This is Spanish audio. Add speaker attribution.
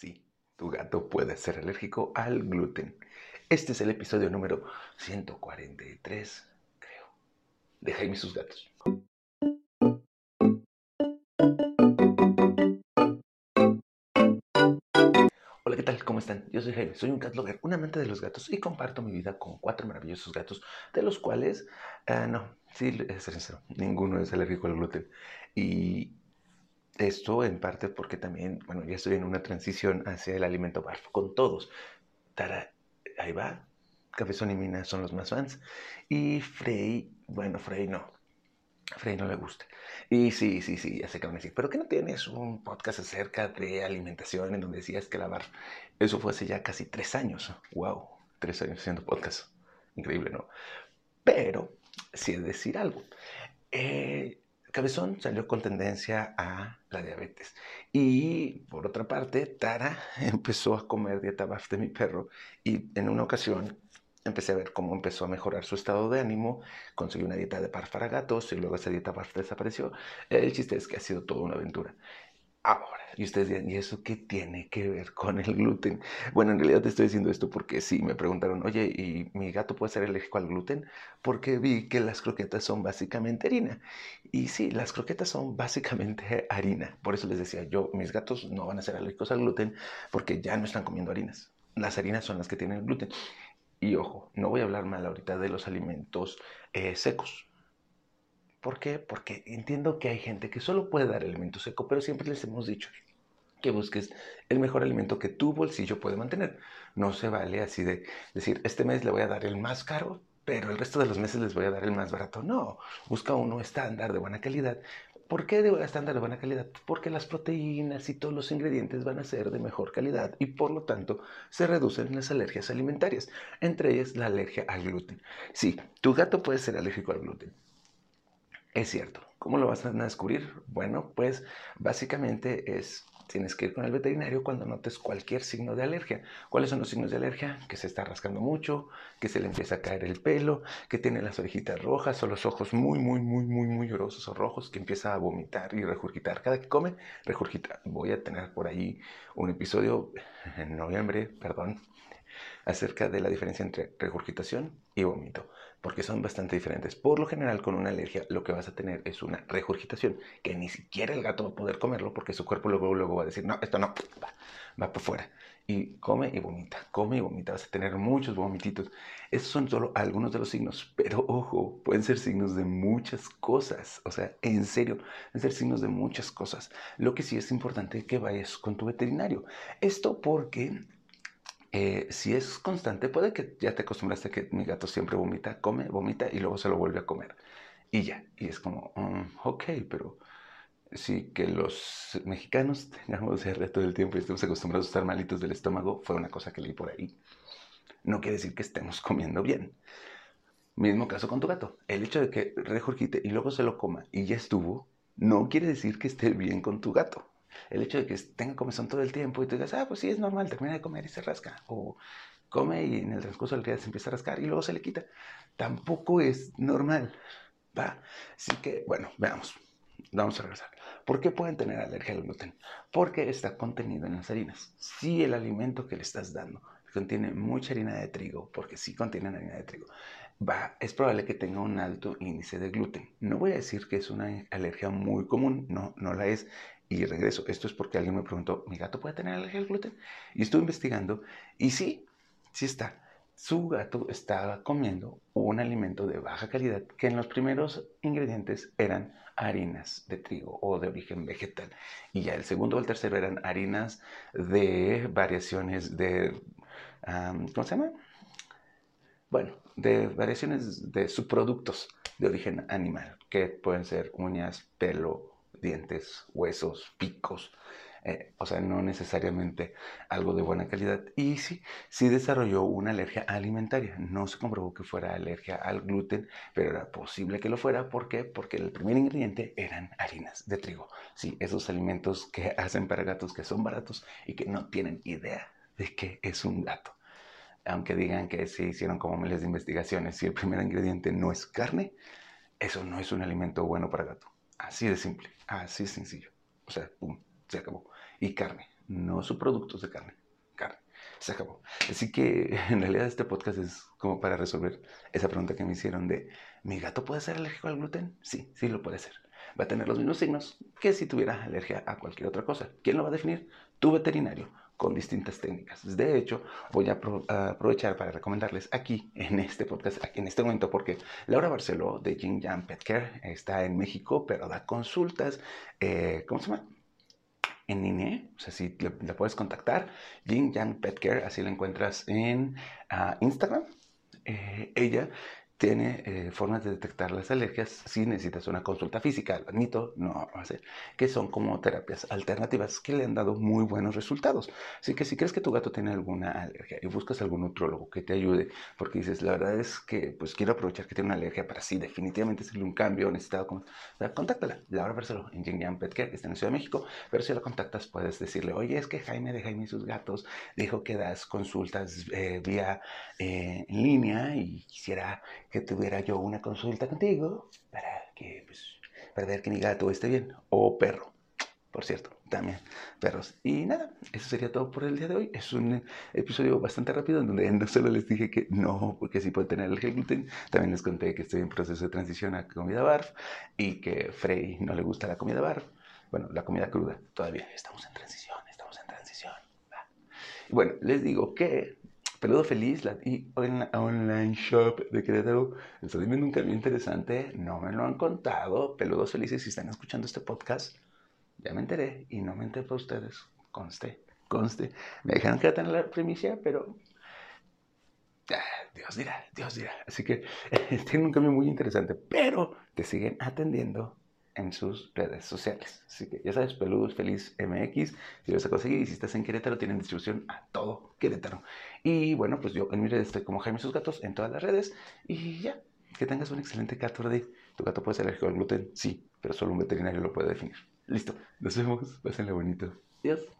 Speaker 1: Sí, tu gato puede ser alérgico al gluten. Este es el episodio número 143, creo, de Jaime y sus gatos. Hola, ¿qué tal? ¿Cómo están? Yo soy Jaime, soy un cat lover, un amante de los gatos y comparto mi vida con cuatro maravillosos gatos, de los cuales, ah, no, sí, es sincero, ninguno es alérgico al gluten. Y esto en parte porque también, bueno, ya estoy en una transición hacia el alimento barf con todos. Tara, ahí va. Cabezón y Mina son los más fans. Y Frey, bueno, Frey no. Frey no le gusta. Y sí, sí, sí, ya sé que van a decir, pero que no tienes un podcast acerca de alimentación en donde decías que la barf, eso fue hace ya casi tres años. Wow, tres años haciendo podcast. Increíble, ¿no? Pero, sí es decir algo. Eh, Cabezón salió con tendencia a la diabetes. Y por otra parte, Tara empezó a comer dieta BAF de mi perro y en una ocasión empecé a ver cómo empezó a mejorar su estado de ánimo, consiguió una dieta de BAF para gatos y luego esa dieta BAF desapareció. El chiste es que ha sido toda una aventura. Ahora, y ustedes dirán, ¿y eso qué tiene que ver con el gluten? Bueno, en realidad te estoy diciendo esto porque sí, me preguntaron, oye, ¿y mi gato puede ser alérgico al gluten? Porque vi que las croquetas son básicamente harina. Y sí, las croquetas son básicamente harina. Por eso les decía, yo, mis gatos no van a ser alérgicos al gluten porque ya no están comiendo harinas. Las harinas son las que tienen el gluten. Y ojo, no voy a hablar mal ahorita de los alimentos eh, secos ¿Por qué? Porque entiendo que hay gente que solo puede dar alimento seco, pero siempre les hemos dicho que busques el mejor alimento que tu bolsillo puede mantener. No se vale así de decir, este mes le voy a dar el más caro, pero el resto de los meses les voy a dar el más barato. No, busca uno estándar de buena calidad. ¿Por qué de estándar de buena calidad? Porque las proteínas y todos los ingredientes van a ser de mejor calidad y por lo tanto se reducen las alergias alimentarias, entre ellas la alergia al gluten. Sí, tu gato puede ser alérgico al gluten, es cierto. ¿Cómo lo vas a descubrir? Bueno, pues básicamente es, tienes que ir con el veterinario cuando notes cualquier signo de alergia. ¿Cuáles son los signos de alergia? Que se está rascando mucho, que se le empieza a caer el pelo, que tiene las orejitas rojas o los ojos muy, muy, muy, muy, muy llorosos o rojos, que empieza a vomitar y regurgitar. Cada que come, regurgita. Voy a tener por ahí un episodio en noviembre, perdón, acerca de la diferencia entre regurgitación y vómito porque son bastante diferentes. Por lo general, con una alergia, lo que vas a tener es una regurgitación, que ni siquiera el gato va a poder comerlo, porque su cuerpo luego, luego va a decir, no, esto no, va, va para afuera. Y come y vomita, come y vomita, vas a tener muchos vomititos. Esos son solo algunos de los signos, pero ojo, pueden ser signos de muchas cosas. O sea, en serio, pueden ser signos de muchas cosas. Lo que sí es importante que vayas con tu veterinario. Esto porque eh, si es constante, puede que ya te acostumbraste a que mi gato siempre vomita, come, vomita y luego se lo vuelve a comer. Y ya, y es como, mm, ok, pero sí que los mexicanos tengamos ese reto del tiempo y estemos acostumbrados a estar malitos del estómago, fue una cosa que leí por ahí. No quiere decir que estemos comiendo bien. Mismo caso con tu gato. El hecho de que regurgite y luego se lo coma y ya estuvo, no quiere decir que esté bien con tu gato el hecho de que tenga comezón todo el tiempo y tú digas, ah, pues sí, es normal, termina de comer y se rasca. O come y en el transcurso del día se empieza a rascar y luego se le quita. Tampoco es normal. ¿va? Así que, bueno, veamos. Vamos a regresar. ¿Por qué pueden tener alergia al gluten? Porque está contenido en las harinas. Si el alimento que le estás dando contiene mucha harina de trigo, porque sí contiene harina de trigo, va, es probable que tenga un alto índice de gluten. No voy a decir que es una alergia muy común, no, no la es. Y regreso, esto es porque alguien me preguntó, ¿mi gato puede tener alergia al gluten? Y estuve investigando y sí, sí está. Su gato estaba comiendo un alimento de baja calidad que en los primeros ingredientes eran harinas de trigo o de origen vegetal. Y ya el segundo o el tercero eran harinas de variaciones de, ¿cómo se llama? Bueno, de variaciones de subproductos de origen animal, que pueden ser uñas, pelo, dientes, huesos, picos, eh, o sea, no necesariamente algo de buena calidad. Y sí, sí desarrolló una alergia alimentaria. No se comprobó que fuera alergia al gluten, pero era posible que lo fuera. ¿Por qué? Porque el primer ingrediente eran harinas de trigo. Sí, esos alimentos que hacen para gatos que son baratos y que no tienen idea de qué es un gato. Aunque digan que se hicieron como miles de investigaciones, si el primer ingrediente no es carne, eso no es un alimento bueno para gato. Así de simple, así de sencillo. O sea, pum, se acabó. Y carne. no subproductos de carne. Carne. Se acabó. Así que en realidad este podcast es como para resolver esa pregunta que me hicieron de, ¿mi gato puede ser alérgico al gluten? Sí, sí lo puede ser. Va a tener los mismos signos que si tuviera alergia a cualquier otra cosa. ¿Quién lo va a definir? Tu veterinario con distintas técnicas. De hecho, voy a, aprovechar para recomendarles aquí en este podcast, en este momento, porque Laura Barceló de Jin Yang Pet Care está en México, pero da consultas, eh, ¿cómo se llama? En línea, o sea, si la puedes contactar, Jin Yang Pet Care, así la encuentras en ah, Instagram. Eh, ella tiene eh, formas de detectar las alergias si necesitas una consulta física, lo admito, no va a ser, que son como terapias alternativas que le han dado muy buenos resultados. Así que si crees que tu gato tiene alguna alergia y buscas algún nutrólogo que te ayude, porque dices, la verdad es que pues quiero aprovechar que tiene una alergia para sí, definitivamente hacerle un cambio, necesitado, con... contáctala, Laura Barceló en Jingyang Pet Care, que está en la Ciudad de México, pero si la contactas puedes decirle, oye, es que Jaime de Jaime y sus gatos dijo que das consultas eh, vía eh, en línea y quisiera que tuviera yo una consulta contigo para, que, pues, para ver que mi gato esté bien. O perro, por cierto, también perros. Y nada, eso sería todo por el día de hoy. Es un episodio bastante rápido en donde no solo les dije que no, porque sí puede tener el gluten, también les conté que estoy en proceso de transición a comida barf y que Frey no le gusta la comida barf. Bueno, la comida cruda, todavía estamos en transición, estamos en transición. Bueno, les digo que Peludo Feliz, la online shop de Querétaro, está viendo un cambio interesante. No me lo han contado. Peludos Felices, si están escuchando este podcast, ya me enteré y no me enteré para ustedes. Conste, conste. Me dejaron que tener la primicia, pero Dios dirá, Dios dirá. Así que tiene un cambio muy interesante, pero te siguen atendiendo en sus redes sociales. Así que ya sabes, Peludos Feliz MX, si lo vas a conseguir y si estás en Querétaro, tienen distribución a todo Querétaro. Y bueno, pues yo en mi red estoy como Jaime Sus Gatos en todas las redes y ya, que tengas un excelente gato de ¿Tu gato puede ser alérgico al gluten? Sí, pero solo un veterinario lo puede definir. Listo, nos vemos, pásenlo bonito. Adiós.